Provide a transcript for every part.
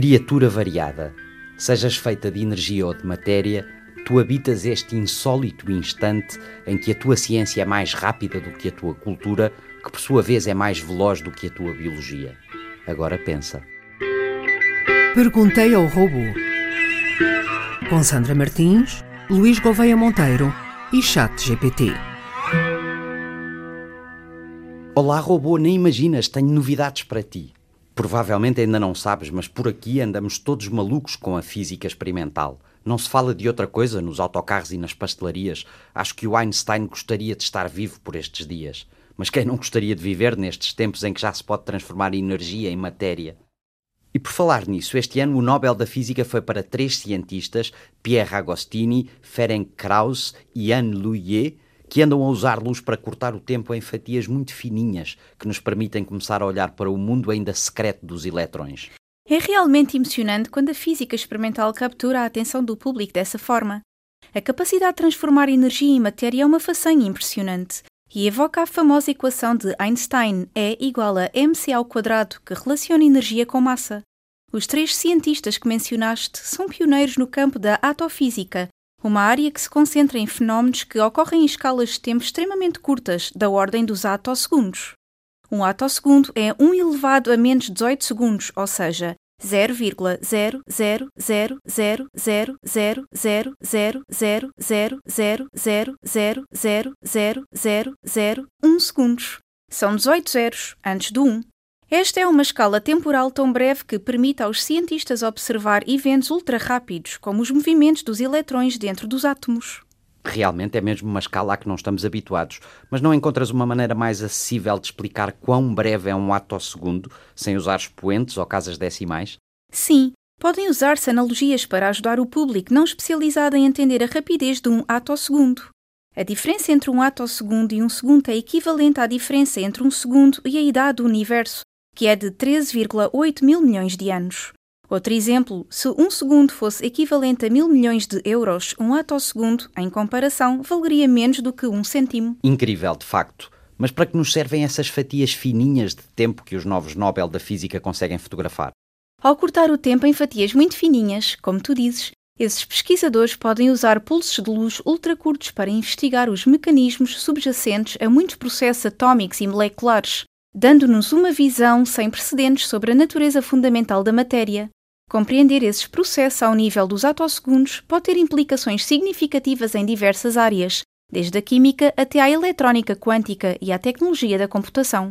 Criatura variada, sejas feita de energia ou de matéria, tu habitas este insólito instante em que a tua ciência é mais rápida do que a tua cultura, que por sua vez é mais veloz do que a tua biologia. Agora pensa. Perguntei ao robô. Com Sandra Martins, Luís Gouveia Monteiro e Chat GPT. Olá, robô, nem imaginas, tenho novidades para ti. Provavelmente ainda não sabes, mas por aqui andamos todos malucos com a física experimental. Não se fala de outra coisa nos autocarros e nas pastelarias. Acho que o Einstein gostaria de estar vivo por estes dias. Mas quem não gostaria de viver nestes tempos em que já se pode transformar energia em matéria? E por falar nisso, este ano o Nobel da Física foi para três cientistas, Pierre Agostini, Ferenc Krauss e Anne Louier, que andam a usar luz para cortar o tempo em fatias muito fininhas, que nos permitem começar a olhar para o mundo ainda secreto dos eletrões. É realmente emocionante quando a física experimental captura a atenção do público dessa forma. A capacidade de transformar energia em matéria é uma façanha impressionante e evoca a famosa equação de Einstein E igual a mc ao quadrado, que relaciona energia com massa. Os três cientistas que mencionaste são pioneiros no campo da atofísica uma área que se concentra em fenómenos que ocorrem em escalas de tempo extremamente curtas, da ordem dos atossegundos. Um atossegundo é 1 elevado a menos 18 segundos, ou seja, 0,00000000000000001 segundos. São 18 zeros antes do 1. Esta é uma escala temporal tão breve que permite aos cientistas observar eventos ultra rápidos, como os movimentos dos eletrões dentro dos átomos. Realmente é mesmo uma escala a que não estamos habituados, mas não encontras uma maneira mais acessível de explicar quão breve é um segundo, sem usar expoentes ou casas decimais? Sim, podem usar-se analogias para ajudar o público não especializado em entender a rapidez de um segundo. A diferença entre um segundo e um segundo é equivalente à diferença entre um segundo e a idade do universo, que é de 13,8 mil milhões de anos. Outro exemplo, se um segundo fosse equivalente a mil milhões de euros, um atossegundo, em comparação, valeria menos do que um cêntimo. Incrível, de facto. Mas para que nos servem essas fatias fininhas de tempo que os novos Nobel da Física conseguem fotografar? Ao cortar o tempo em fatias muito fininhas, como tu dizes, esses pesquisadores podem usar pulsos de luz ultracurtos para investigar os mecanismos subjacentes a muitos processos atómicos e moleculares, dando-nos uma visão sem precedentes sobre a natureza fundamental da matéria. Compreender esses processos ao nível dos atossegundos pode ter implicações significativas em diversas áreas, desde a química até à eletrónica quântica e à tecnologia da computação.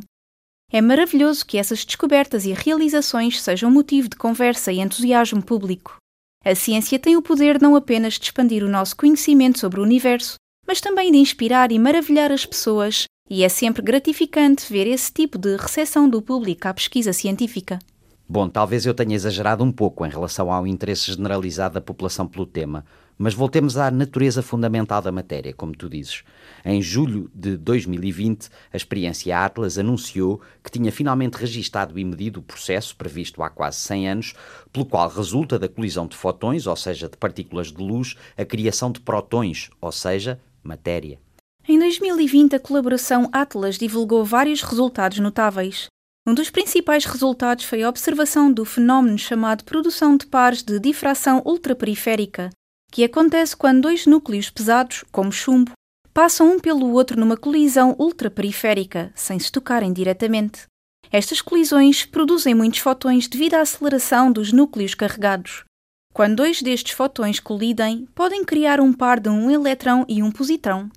É maravilhoso que essas descobertas e realizações sejam motivo de conversa e entusiasmo público. A ciência tem o poder não apenas de expandir o nosso conhecimento sobre o universo, mas também de inspirar e maravilhar as pessoas e é sempre gratificante ver esse tipo de recepção do público à pesquisa científica. Bom, talvez eu tenha exagerado um pouco em relação ao interesse generalizado da população pelo tema, mas voltemos à natureza fundamental da matéria, como tu dizes. Em julho de 2020, a experiência Atlas anunciou que tinha finalmente registado e medido o processo previsto há quase 100 anos, pelo qual resulta da colisão de fotões, ou seja, de partículas de luz, a criação de protões, ou seja, matéria. Em 2020, a colaboração Atlas divulgou vários resultados notáveis. Um dos principais resultados foi a observação do fenómeno chamado produção de pares de difração ultraperiférica, que acontece quando dois núcleos pesados, como chumbo, passam um pelo outro numa colisão ultraperiférica, sem se tocarem diretamente. Estas colisões produzem muitos fotões devido à aceleração dos núcleos carregados. Quando dois destes fotões colidem, podem criar um par de um eletrão e um positrão.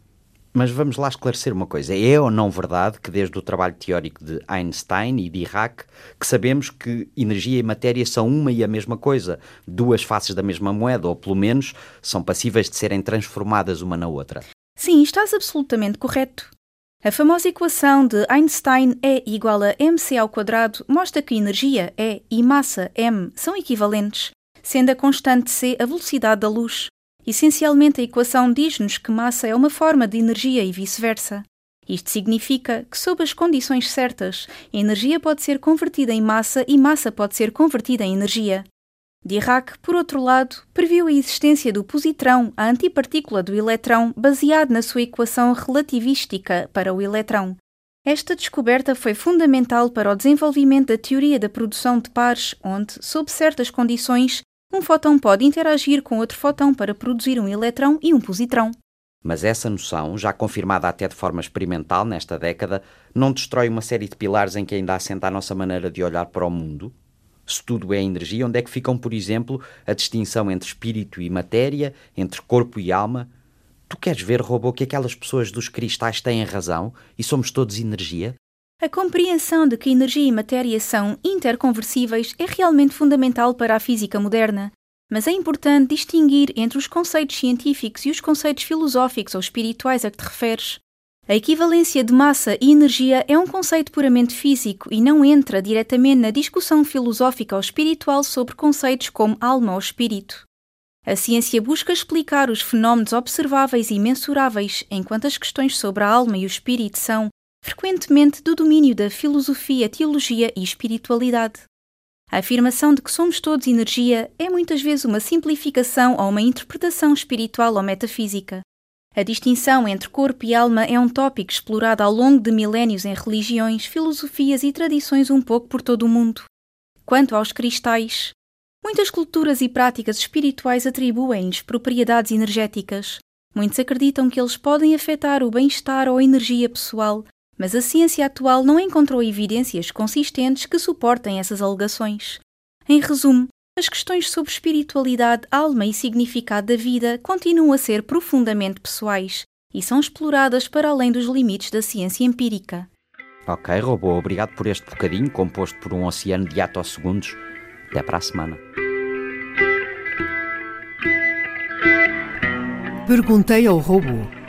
Mas vamos lá esclarecer uma coisa. É ou não verdade que desde o trabalho teórico de Einstein e Dirac que sabemos que energia e matéria são uma e a mesma coisa, duas faces da mesma moeda, ou pelo menos são passíveis de serem transformadas uma na outra? Sim, estás absolutamente correto. A famosa equação de Einstein E igual a mc ao quadrado mostra que energia E e massa m são equivalentes, sendo a constante c a velocidade da luz. Essencialmente, a equação diz-nos que massa é uma forma de energia e vice-versa. Isto significa que, sob as condições certas, energia pode ser convertida em massa e massa pode ser convertida em energia. Dirac, por outro lado, previu a existência do positrão, a antipartícula do eletrão, baseado na sua equação relativística para o eletrão. Esta descoberta foi fundamental para o desenvolvimento da teoria da produção de pares, onde, sob certas condições, um fóton pode interagir com outro fóton para produzir um eletrão e um positrão. Mas essa noção, já confirmada até de forma experimental nesta década, não destrói uma série de pilares em que ainda assenta a nossa maneira de olhar para o mundo? Se tudo é energia, onde é que ficam, por exemplo, a distinção entre espírito e matéria, entre corpo e alma? Tu queres ver, robô, que aquelas pessoas dos cristais têm razão e somos todos energia? A compreensão de que energia e matéria são interconversíveis é realmente fundamental para a física moderna. Mas é importante distinguir entre os conceitos científicos e os conceitos filosóficos ou espirituais a que te referes. A equivalência de massa e energia é um conceito puramente físico e não entra diretamente na discussão filosófica ou espiritual sobre conceitos como alma ou espírito. A ciência busca explicar os fenómenos observáveis e mensuráveis, enquanto as questões sobre a alma e o espírito são, frequentemente, do domínio da filosofia, teologia e espiritualidade. A afirmação de que somos todos energia é muitas vezes uma simplificação ou uma interpretação espiritual ou metafísica. A distinção entre corpo e alma é um tópico explorado ao longo de milénios em religiões, filosofias e tradições um pouco por todo o mundo. Quanto aos cristais, muitas culturas e práticas espirituais atribuem-lhes propriedades energéticas. Muitos acreditam que eles podem afetar o bem-estar ou a energia pessoal, mas a ciência atual não encontrou evidências consistentes que suportem essas alegações. Em resumo, as questões sobre espiritualidade, alma e significado da vida continuam a ser profundamente pessoais e são exploradas para além dos limites da ciência empírica. Ok, robô, obrigado por este bocadinho composto por um oceano de atossegundos. Até para a semana. Perguntei ao robô.